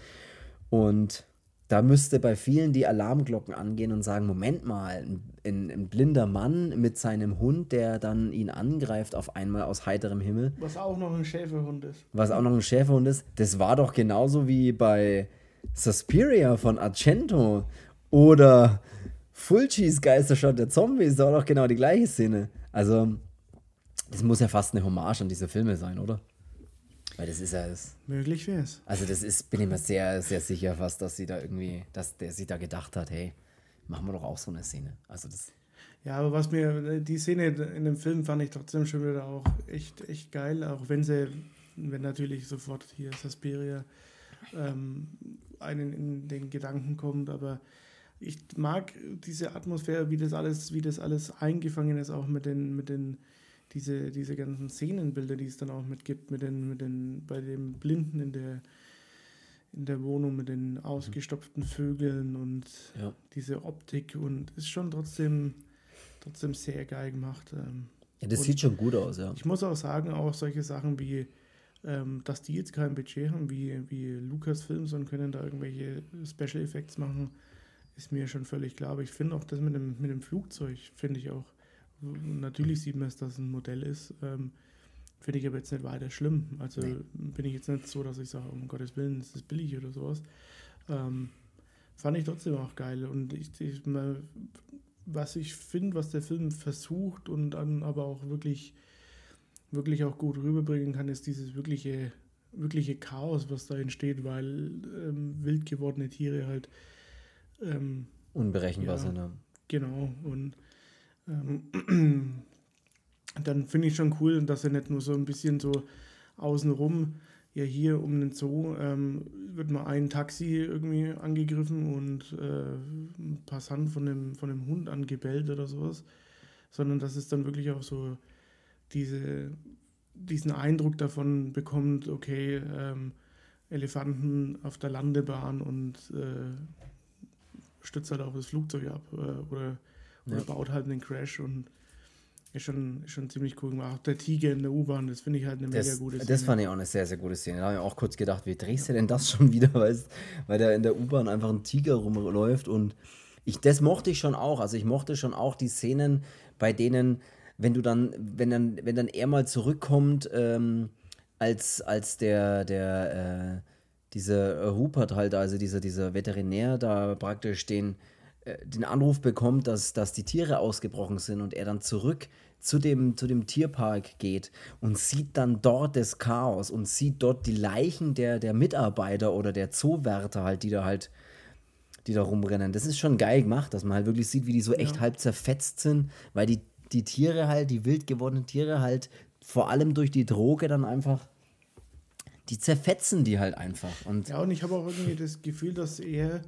[SPEAKER 1] Und da müsste bei vielen die Alarmglocken angehen und sagen, Moment mal, ein, ein, blinder Mann mit seinem Hund, der dann ihn angreift auf einmal aus heiterem Himmel.
[SPEAKER 2] Was auch noch ein Schäferhund ist.
[SPEAKER 1] Was auch noch ein Schäferhund ist. Das war doch genauso wie bei Suspiria von Argento oder Fulcis Geisterstadt der Zombies. Das war doch genau die gleiche Szene. Also, das muss ja fast eine Hommage an diese Filme sein, oder? Weil das ist ja das.
[SPEAKER 2] Möglich wäre es.
[SPEAKER 1] Also, das ist, bin ich mir sehr, sehr sicher fast, dass sie da irgendwie, dass der sich da gedacht hat, hey, machen wir doch auch so eine Szene. Also, das.
[SPEAKER 2] Ja, aber was mir, die Szene in dem Film fand ich trotzdem schon wieder auch echt, echt geil, auch wenn sie, wenn natürlich sofort hier Suspiria ähm, einen in den Gedanken kommt, aber ich mag diese Atmosphäre, wie das alles, wie das alles eingefangen ist, auch mit den, mit den diese, diese ganzen Szenenbilder, die es dann auch mit gibt, mit den, mit den, bei dem Blinden in der, in der Wohnung mit den ausgestopften Vögeln und ja. diese Optik und ist schon trotzdem, trotzdem sehr geil gemacht. Ähm.
[SPEAKER 1] Ja, das und sieht schon gut aus, ja.
[SPEAKER 2] Ich muss auch sagen, auch solche Sachen wie, ähm, dass die jetzt kein Budget haben, wie, wie Lucasfilms und können da irgendwelche Special Effects machen, ist mir schon völlig klar. Aber ich finde auch das mit dem, mit dem Flugzeug, finde ich auch Natürlich sieht man es, dass es ein Modell ist. Ähm, Finde ich aber jetzt nicht weiter schlimm. Also nee. bin ich jetzt nicht so, dass ich sage, um Gottes Willen, ist das billig oder sowas. Ähm, fand ich trotzdem auch geil. Und ich, ich mal, was ich finde, was der Film versucht und dann aber auch wirklich, wirklich auch gut rüberbringen kann, ist dieses wirkliche, wirkliche Chaos, was da entsteht, weil ähm, wild gewordene Tiere halt ähm,
[SPEAKER 1] unberechenbar ja, sind.
[SPEAKER 2] Genau. Und ähm, dann finde ich schon cool, dass er nicht nur so ein bisschen so außenrum, ja hier um den Zoo, ähm, wird mal ein Taxi irgendwie angegriffen und äh, ein Passant von dem, von dem Hund angebellt oder sowas, sondern dass es dann wirklich auch so diese, diesen Eindruck davon bekommt, okay, ähm, Elefanten auf der Landebahn und äh, stützt halt auch das Flugzeug ab äh, oder oder ja. baut halt einen Crash und ist schon, schon ziemlich cool gemacht. Auch der Tiger in der U-Bahn, das finde ich halt eine
[SPEAKER 1] das,
[SPEAKER 2] mega gute
[SPEAKER 1] Szene. Das fand ich auch eine sehr, sehr gute Szene. Da habe ich auch kurz gedacht, wie drehst du denn das schon wieder, weißt, weil da in der U-Bahn einfach ein Tiger rumläuft und ich, das mochte ich schon auch. Also ich mochte schon auch die Szenen, bei denen, wenn du dann, wenn dann, wenn dann er mal zurückkommt, ähm, als, als der, der, äh, dieser Rupert halt, also dieser, dieser Veterinär da praktisch den, den Anruf bekommt, dass, dass die Tiere ausgebrochen sind und er dann zurück zu dem, zu dem Tierpark geht und sieht dann dort das Chaos und sieht dort die Leichen der, der Mitarbeiter oder der Zoowärter halt, die da halt, die da rumrennen. Das ist schon geil gemacht, dass man halt wirklich sieht, wie die so echt ja. halb zerfetzt sind, weil die, die Tiere halt, die wild gewordenen Tiere halt vor allem durch die Droge dann einfach, die zerfetzen die halt einfach. Und
[SPEAKER 2] ja, und ich habe auch irgendwie das Gefühl, dass er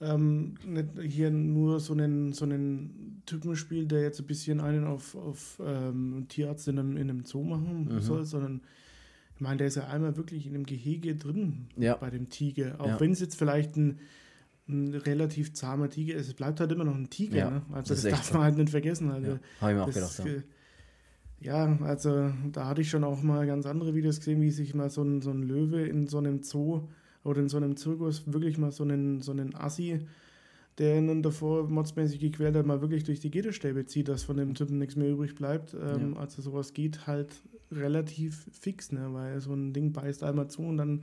[SPEAKER 2] ähm, nicht hier nur so einen, so einen Typen spielt, der jetzt ein bisschen einen auf, auf ähm, Tierarzt in einem, in einem Zoo machen mhm. soll, sondern ich meine, der ist ja einmal wirklich in einem Gehege drin
[SPEAKER 1] ja.
[SPEAKER 2] bei dem Tiger. Auch
[SPEAKER 1] Ja.
[SPEAKER 2] wenn es jetzt vielleicht ein, ein relativ zahmer Tiger ist, es bleibt halt immer noch ein Tiger.
[SPEAKER 1] Ja,
[SPEAKER 2] ne? Also
[SPEAKER 1] das
[SPEAKER 2] das, darf man halt nicht vergessen. Also
[SPEAKER 1] Ja, hab ich mir auch gedacht,
[SPEAKER 2] äh, Ja, also da hatte ich schon auch mal ganz andere Videos gesehen, wie sich mal so ein, so ein Löwe in so einem Zoo oder in so einem Zirkus wirklich mal so einen, so einen Assi, der ihn dann davor modsmäßig gequält hat, mal wirklich durch die Gitterstäbe zieht, dass von dem Typen nichts mehr übrig bleibt. Ähm,
[SPEAKER 1] Ja.
[SPEAKER 2] Also sowas geht halt relativ fix, ne? weil so ein Ding beißt einmal zu und dann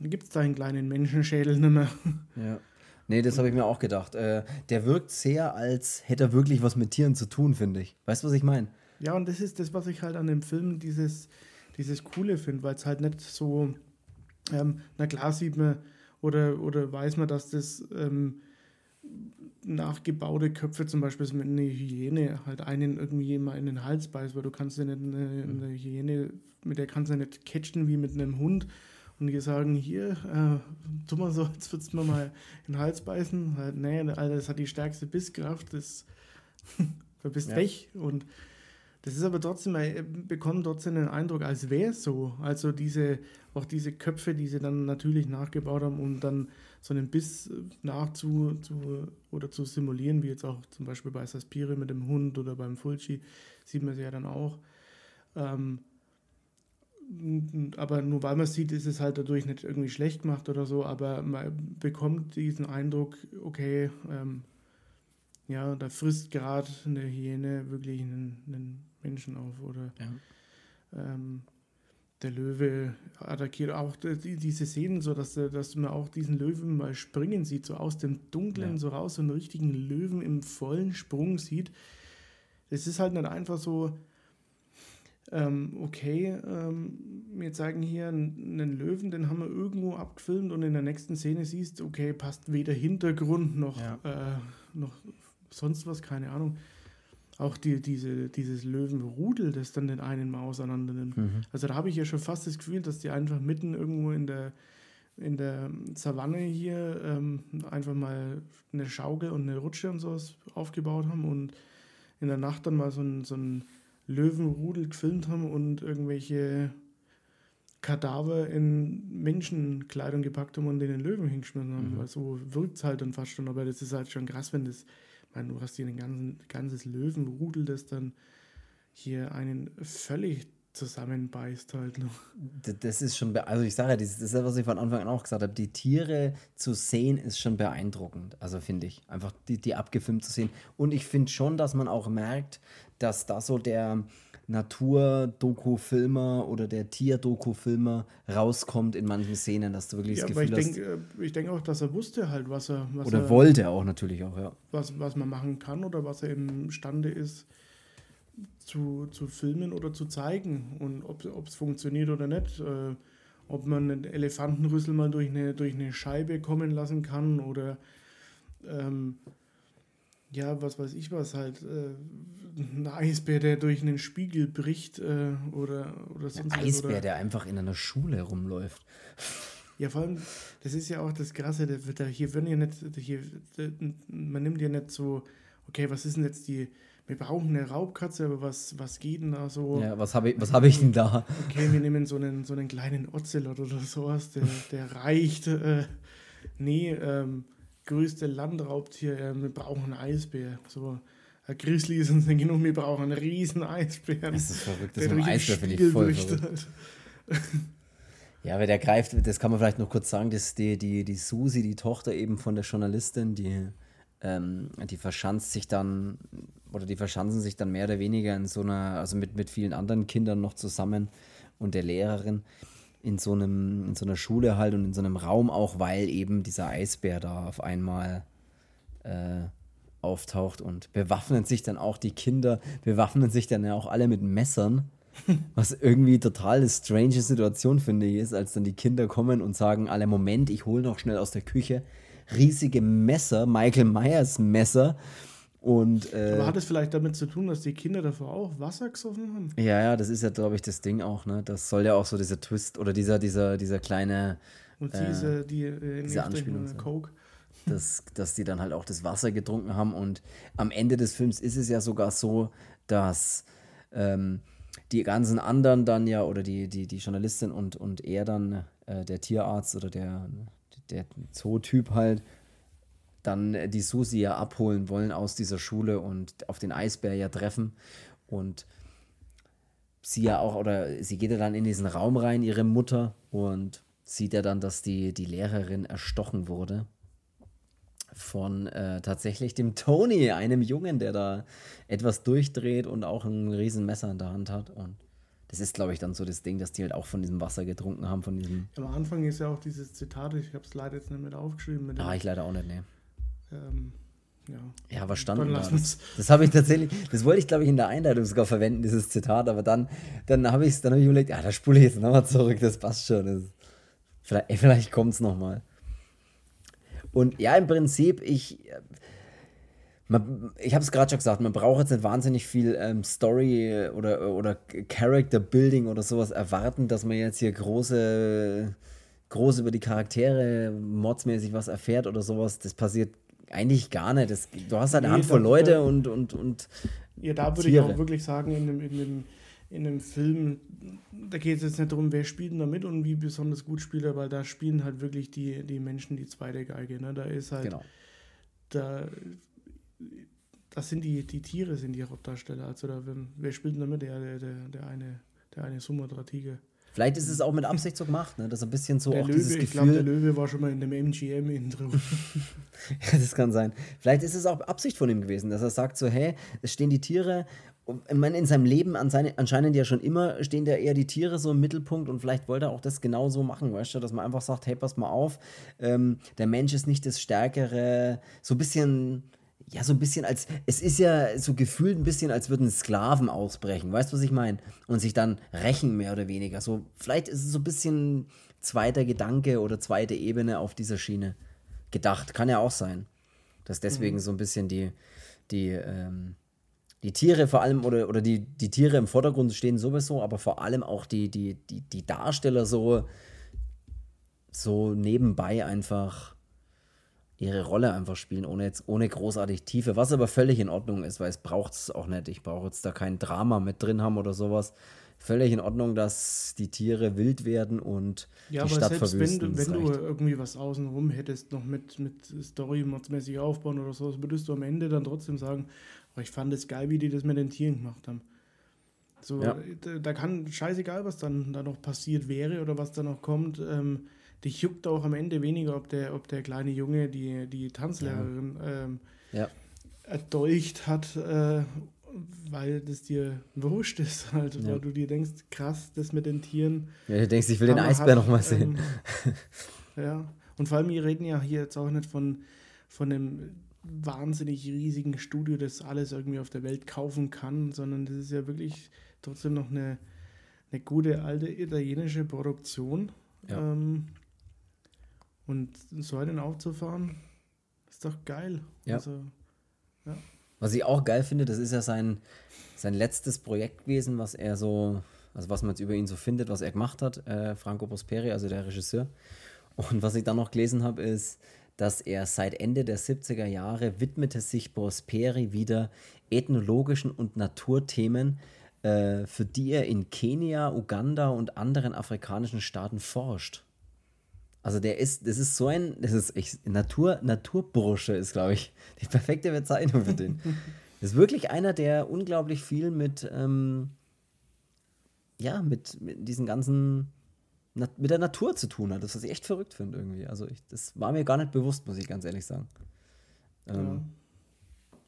[SPEAKER 2] gibt es da einen kleinen Menschenschädel nicht mehr.
[SPEAKER 1] Ja. Nee, das habe ich mir auch gedacht. Äh, der wirkt sehr, als hätte er wirklich was mit Tieren zu tun, finde ich. Weißt du, was ich meine?
[SPEAKER 2] Ja, und das ist das, was ich halt an dem Film dieses, dieses Coole finde, weil es halt nicht so, ähm, na klar sieht man oder, oder weiß man, dass das ähm, nachgebaute Köpfe zum Beispiel mit einer Hyäne halt einen irgendwie mal in den Hals beißt, weil du kannst ja nicht eine, eine Hyäne, mit der kannst du ja nicht catchen wie mit einem Hund und die sagen, hier, äh, tu mal so, jetzt würdest du mir mal in den Hals beißen. Halt, nee, Alter, das hat die stärkste Bisskraft, das du bist
[SPEAKER 1] Ja.
[SPEAKER 2] weg und das ist aber trotzdem, er bekommt trotzdem den Eindruck, als wäre es so. Also diese, auch diese Köpfe, die sie dann natürlich nachgebaut haben, um dann so einen Biss nachzu zu, oder zu simulieren, wie jetzt auch zum Beispiel bei Saspire mit dem Hund oder beim Fulci, sieht man sie ja dann auch. Ähm, aber nur weil man es sieht, ist es halt dadurch nicht irgendwie schlecht gemacht oder so, aber man bekommt diesen Eindruck, okay, ähm, ja, da frisst gerade eine Hyäne wirklich einen, einen Menschen auf oder ähm, der Löwe attackiert auch die, diese Szenen, so dass, dass man auch diesen Löwen mal springen sieht, so aus dem Dunklen
[SPEAKER 1] Ja.
[SPEAKER 2] so raus, so einen richtigen Löwen im vollen Sprung sieht. Es ist halt nicht einfach so, ähm, okay, ähm, wir zeigen hier einen, einen Löwen, den haben wir irgendwo abgefilmt und in der nächsten Szene siehst, okay, passt weder Hintergrund noch,
[SPEAKER 1] Ja.
[SPEAKER 2] äh, noch sonst was, keine Ahnung. Auch die, diese, dieses Löwenrudel, das dann den einen mal auseinander nimmt.
[SPEAKER 1] Mhm.
[SPEAKER 2] Also da habe ich ja schon fast das Gefühl, dass die einfach mitten irgendwo in der, in der Savanne hier ähm, einfach mal eine Schaukel und eine Rutsche und sowas aufgebaut haben und in der Nacht dann mal so ein, so ein Löwenrudel gefilmt haben und irgendwelche Kadaver in Menschenkleidung gepackt haben und den Löwen hingeschmissen haben.
[SPEAKER 1] Mhm.
[SPEAKER 2] Weil so wirkt es halt dann fast schon. Aber das ist halt schon krass, wenn das, meine, du hast hier ein ganzes Löwenrudel, das dann hier einen völlig zusammenbeißt halt noch.
[SPEAKER 1] D- Das ist schon, also ich sage ja, das ist das, was ich von Anfang an auch gesagt habe, die Tiere zu sehen ist schon beeindruckend, also finde ich, einfach die, die abgefilmt zu sehen. Und ich finde schon, dass man auch merkt, dass da so der Natur-Doku-Filmer oder der Tier-Doku-Filmer rauskommt in manchen Szenen, dass du wirklich
[SPEAKER 2] Ja,
[SPEAKER 1] das
[SPEAKER 2] aber
[SPEAKER 1] Gefühl
[SPEAKER 2] ich
[SPEAKER 1] hast,
[SPEAKER 2] denke ich denk auch, dass er wusste halt, was er, was,
[SPEAKER 1] oder
[SPEAKER 2] er,
[SPEAKER 1] wollte auch natürlich auch, ja.
[SPEAKER 2] was, was man machen kann oder was er imstande ist zu, zu filmen oder zu zeigen und ob es funktioniert oder nicht. Äh, ob man einen Elefantenrüssel mal durch eine, durch eine Scheibe kommen lassen kann oder ähm, ja, was weiß ich was halt, äh, ein Eisbär, der durch einen Spiegel bricht äh, oder, oder sonst
[SPEAKER 1] Ein Eisbär,
[SPEAKER 2] oder,
[SPEAKER 1] der einfach in einer Schule rumläuft.
[SPEAKER 2] Ja, vor allem, das ist ja auch das Krasse, da, da, hier werden ja nicht, hier, da, man nimmt ja nicht so, okay, was ist denn jetzt die, wir brauchen eine Raubkatze, aber was, was geht denn da so?
[SPEAKER 1] Ja, was habe ich, was hab ich denn da?
[SPEAKER 2] Okay, wir nehmen so einen, so einen kleinen Ocelot oder sowas, der, der reicht. Äh, nee, ähm, größte Landraubtier, äh, wir brauchen einen Eisbär. So, ein Grizzly ist uns nicht genug, wir brauchen einen riesen Eisbären.
[SPEAKER 1] Das ist verrückt, das mit
[SPEAKER 2] durch den
[SPEAKER 1] Eisbär finde ich voll verrückt. Ja, aber der greift, das kann man vielleicht noch kurz sagen, dass die, die, die Susi, die Tochter eben von der Journalistin, die, ähm, die verschanzt sich dann, oder die verschanzen sich dann mehr oder weniger in so einer, also mit, mit vielen anderen Kindern noch zusammen und der Lehrerin in so einem, in so einer Schule halt und in so einem Raum auch, weil eben dieser Eisbär da auf einmal äh, auftaucht und bewaffnen sich dann auch die Kinder, bewaffnen sich dann ja auch alle mit Messern. Was irgendwie total eine strange Situation, finde ich, ist, als dann die Kinder kommen und sagen, alle Moment, ich hole noch schnell aus der Küche riesige Messer, Michael Myers Messer Und, äh,
[SPEAKER 2] Aber hat es vielleicht damit zu tun, dass die Kinder davor auch Wasser gesoffen haben?
[SPEAKER 1] Ja, ja, das ist ja, glaube ich, das Ding auch, ne? Das soll ja auch so dieser Twist oder dieser, dieser, dieser kleine.
[SPEAKER 2] Und diese, die äh,
[SPEAKER 1] diese Anspielung.
[SPEAKER 2] sein. Coke.
[SPEAKER 1] Dass, dass die dann halt auch das Wasser getrunken haben. Und am Ende des Films ist es ja sogar so, dass ähm, die ganzen anderen dann ja, oder die, die, die Journalistin und, und er dann, äh, der Tierarzt oder der, der Zootyp halt, dann die Susi ja abholen wollen aus dieser Schule und auf den Eisbär ja treffen. Und sie ja auch, oder sie geht ja dann in diesen Raum rein, ihre Mutter, und sieht ja dann, dass die, die Lehrerin erstochen wurde. Von äh, tatsächlich dem Tony, einem Jungen, der da etwas durchdreht und auch ein Riesenmesser in der Hand hat. Und das ist, glaube ich, dann so das Ding, dass die halt auch von diesem Wasser getrunken haben, von diesem.
[SPEAKER 2] Am Anfang ist ja auch dieses Zitat, ich habe es leider jetzt nicht mit aufgeschrieben. Mit
[SPEAKER 1] ah, ich leider auch nicht, ne.
[SPEAKER 2] Ähm, ja.
[SPEAKER 1] Ja, verstanden. Das, das habe ich tatsächlich, das wollte ich glaube ich in der Einleitung sogar verwenden, dieses Zitat, aber dann, dann habe ich es, dann habe ich überlegt, ja, da spule ich jetzt nochmal zurück, das passt schon. Das, vielleicht vielleicht kommt es nochmal. Und ja, im Prinzip, ich, man, ich habe es gerade schon gesagt, man braucht jetzt nicht wahnsinnig viel ähm, Story oder, oder Character Building oder sowas erwarten, dass man jetzt hier große, groß über die Charaktere modsmäßig was erfährt oder sowas. Das passiert eigentlich gar nicht. Das, du hast halt eine nee, Handvoll Leute da, und, und, und.
[SPEAKER 2] Ja, da würde ich auch wirklich sagen, in dem, in dem, in dem Film, da geht es jetzt nicht darum, wer spielt da mit und wie besonders gut spielt er, weil da spielen halt wirklich die, die Menschen die zweite Geige. Ne? Da ist halt. Genau. Da, das sind die, die Tiere, sind die Hauptdarsteller. Also da, wer spielt denn da mit? Der, der, der eine, der eine Sumatra-Tiger.
[SPEAKER 1] Vielleicht ist es auch mit Absicht so gemacht, ne? dass ein bisschen so
[SPEAKER 2] der
[SPEAKER 1] auch
[SPEAKER 2] Löwe,
[SPEAKER 1] dieses Gefühl. Ich
[SPEAKER 2] glaube, der Löwe war schon mal in dem MGM-Intro.
[SPEAKER 1] ja, das kann sein. Vielleicht ist es auch Absicht von ihm gewesen, dass er sagt so, hey, es stehen die Tiere, ich meine, in seinem Leben anscheinend ja schon immer stehen da eher die Tiere so im Mittelpunkt und vielleicht wollte er auch das genau so machen, weißt du, dass man einfach sagt, hey, pass mal auf, ähm, der Mensch ist nicht das Stärkere, so ein bisschen ja, so ein bisschen als, es ist ja so gefühlt ein bisschen, als würden Sklaven ausbrechen, weißt du, was ich meine? Und sich dann rächen, mehr oder weniger. So, vielleicht ist es so ein bisschen zweiter Gedanke oder zweite Ebene auf dieser Schiene gedacht. Kann ja auch sein. Dass deswegen mhm. so ein bisschen die, die, ähm, die Tiere vor allem oder, oder die, die Tiere im Vordergrund stehen sowieso, aber vor allem auch die, die, die, die Darsteller so, so nebenbei einfach ihre Rolle einfach spielen, ohne jetzt ohne großartig Tiefe, was aber völlig in Ordnung ist, weil es braucht es auch nicht. Ich brauche jetzt da kein Drama mit drin haben oder sowas. Völlig in Ordnung, dass die Tiere wild werden und
[SPEAKER 2] ja, die Stadt selbst verwüsten. Wenn, wenn du irgendwie was außenrum hättest, noch mit, mit Story-mäßig aufbauen oder sowas, würdest du am Ende dann trotzdem sagen, oh, ich fand es geil, wie die das mit den Tieren gemacht haben. So, ja. da, da, kann scheißegal, was dann da noch passiert wäre oder was da noch kommt. Ähm, dich juckt auch am Ende weniger, ob der, ob der kleine Junge die, die Tanzlehrerin ja. Ähm, ja. erdolcht hat, äh, weil das dir wurscht ist, halt, ja. weil du dir denkst, krass, das mit den Tieren.
[SPEAKER 1] Ja, du denkst, ich will den Eisbär nochmal sehen.
[SPEAKER 2] Ähm, ja, und vor allem, wir reden ja hier jetzt auch nicht von, von einem wahnsinnig riesigen Studio, das alles irgendwie auf der Welt kaufen kann, sondern das ist ja wirklich trotzdem noch eine, eine gute alte italienische Produktion. Ja. Ähm, und so einen aufzufahren, ist doch geil.
[SPEAKER 1] Ja. Also, ja. Was ich auch geil finde, das ist ja sein, sein letztes Projekt gewesen, was er so, also was man jetzt über ihn so findet, was er gemacht hat, äh, Franco Prosperi, also der Regisseur. Und was ich dann noch gelesen habe, ist, dass er seit Ende der 70er Jahre widmete sich Prosperi wieder ethnologischen und Naturthemen, äh, für die er in Kenia, Uganda und anderen afrikanischen Staaten forscht. Also der ist, das ist so ein, das ist echt, Natur, Naturbursche ist, glaube ich, die perfekte Bezeichnung für den. das ist wirklich einer, der unglaublich viel mit, ähm, ja, mit, mit diesen ganzen, mit der Natur zu tun hat. Das, was ich echt verrückt finde irgendwie. Also ich, das war mir gar nicht bewusst, muss ich ganz ehrlich sagen. Ähm, ja.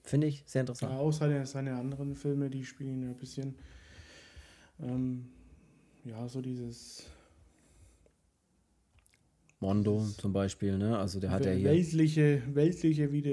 [SPEAKER 1] Finde ich sehr interessant.
[SPEAKER 2] Ja, auch seine, seine anderen Filme, die spielen ja ein bisschen, ähm, ja, so dieses
[SPEAKER 1] Mondo zum Beispiel, ne? Also der hat ja hier.
[SPEAKER 2] Weltliche, weltliche wieder,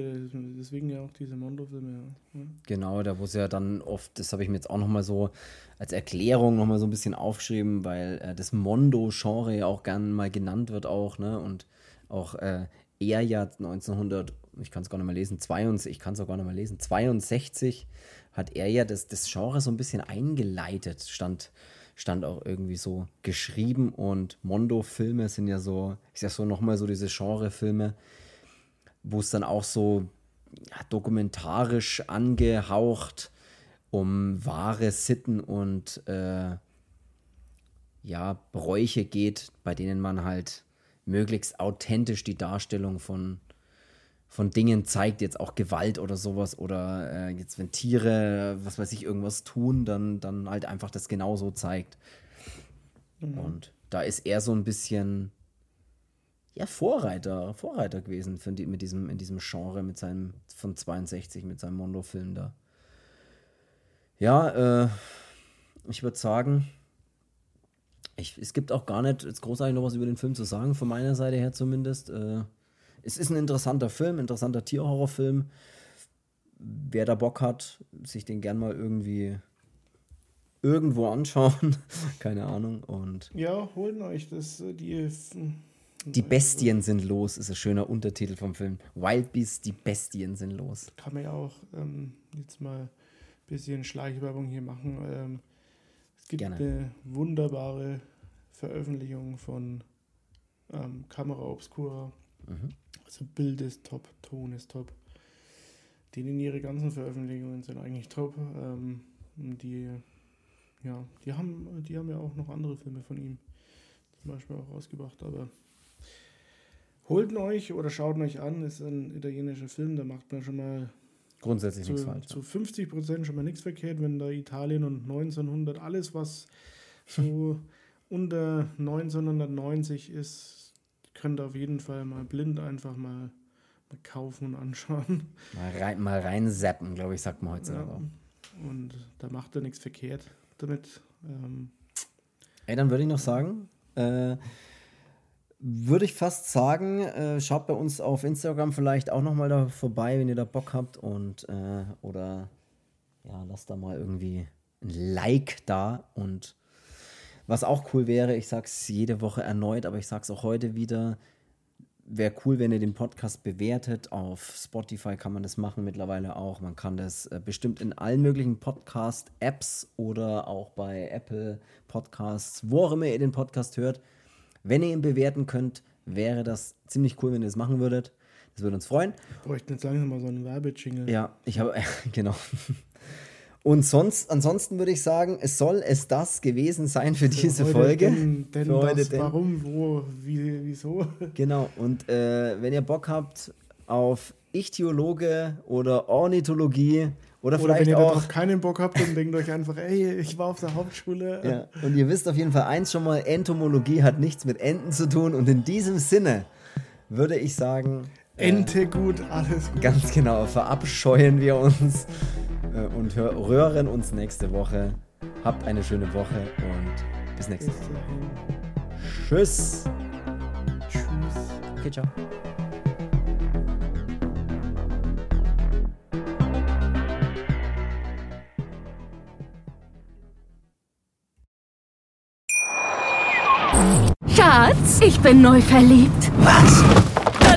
[SPEAKER 2] deswegen ja auch diese Mondo-Filme. Ja.
[SPEAKER 1] Genau, da wo es ja dann oft, das habe ich mir jetzt auch nochmal so als Erklärung nochmal so ein bisschen aufgeschrieben, weil äh, das Mondo-Genre ja auch gern mal genannt wird auch, ne? Und auch äh, er ja 1900, ich kann es gar nicht mehr lesen, 62, ich kann es auch gar nicht mehr lesen, 62 hat er ja das, das Genre so ein bisschen eingeleitet, stand, stand auch irgendwie so geschrieben und Mondo-Filme sind ja so, ist ja so nochmal so diese Genre-Filme, wo es dann auch so ja, dokumentarisch angehaucht um wahre Sitten und äh, ja, Bräuche geht, bei denen man halt möglichst authentisch die Darstellung von, von Dingen zeigt, jetzt auch Gewalt oder sowas, oder äh, jetzt wenn Tiere, was weiß ich, irgendwas tun, dann, dann halt einfach das genauso zeigt. Mhm. Und da ist er so ein bisschen ja, Vorreiter, Vorreiter gewesen für die, mit diesem, in diesem Genre mit seinem von 62, mit seinem Mondo-Film da. Ja, äh, ich würde sagen, ich, es gibt auch gar nicht jetzt großartig noch was über den Film zu sagen, von meiner Seite her zumindest. Äh, es ist ein interessanter Film, interessanter Tierhorrorfilm. Wer da Bock hat, sich den gern mal irgendwie irgendwo anschauen, keine Ahnung. Und
[SPEAKER 2] ja, holen euch das, äh, die. Äh,
[SPEAKER 1] die Bestien sind los, ist ein schöner Untertitel vom Film. Wild Beasts, die Bestien sind los.
[SPEAKER 2] Kann man ja auch ähm, jetzt mal ein bisschen Schleichwerbung hier machen. Ähm, gibt Gerne. eine wunderbare Veröffentlichung von ähm, Kamera Obscura. Mhm. Also Bild ist top, Ton ist top. Denen ihre ganzen Veröffentlichungen sind eigentlich top. Ähm, die, ja, die haben, die haben ja auch noch andere Filme von ihm zum Beispiel auch rausgebracht, aber holt euch oder schaut euch an, ist ein italienischer Film, da macht man schon mal
[SPEAKER 1] Grundsätzlich
[SPEAKER 2] zu,
[SPEAKER 1] nichts falsch.
[SPEAKER 2] Zu 50 Prozent schon mal nichts verkehrt, wenn da Italien und 1900 alles, was so unter 1990 ist, könnt ihr auf jeden Fall mal blind einfach mal, mal kaufen und anschauen.
[SPEAKER 1] Mal rein, mal rein zappen, glaube ich, sagt man heutzutage
[SPEAKER 2] ja. Und da macht er nichts verkehrt damit. Ähm,
[SPEAKER 1] Ey, dann würde ich noch sagen, äh, würde ich fast sagen, äh, schaut bei uns auf Instagram vielleicht auch nochmal da vorbei, wenn ihr da Bock habt und äh, oder ja, lasst da mal irgendwie ein Like da und was auch cool wäre, ich sag's jede Woche erneut, aber ich sag's auch heute wieder, wäre cool, wenn ihr den Podcast bewertet. Auf Spotify kann man das machen mittlerweile auch. Man kann das äh, bestimmt in allen möglichen Podcast-Apps oder auch bei Apple Podcasts, wo auch immer ihr den Podcast hört wenn ihr ihn bewerten könnt, wäre das ziemlich cool, wenn ihr das machen würdet. Das würde uns freuen.
[SPEAKER 2] Bräuchten jetzt langsam mal so einen Werbejingle.
[SPEAKER 1] Ja, ich habe, genau. Und sonst, ansonsten würde ich sagen, es soll es das gewesen sein für diese für Folge.
[SPEAKER 2] Denn, denn für das, denn. Warum, wo, wie, wieso?
[SPEAKER 1] Genau, und äh, wenn ihr Bock habt auf Ichthyologe oder Ornithologie oder, Oder vielleicht wenn ihr auch darauf
[SPEAKER 2] keinen Bock habt, dann denkt euch einfach, ey, ich war auf der Hauptschule.
[SPEAKER 1] Ja. Und ihr wisst auf jeden Fall eins schon mal, Entomologie hat nichts mit Enten zu tun. Und in diesem Sinne würde ich sagen...
[SPEAKER 2] Äh, Ente äh, gut, alles gut.
[SPEAKER 1] Ganz genau, verabscheuen wir uns und röhren uns nächste Woche. Habt eine schöne Woche und bis nächste Woche. Tschüss.
[SPEAKER 2] Tschüss.
[SPEAKER 1] Okay, ciao.
[SPEAKER 3] Schatz, ich bin neu verliebt.
[SPEAKER 4] Was?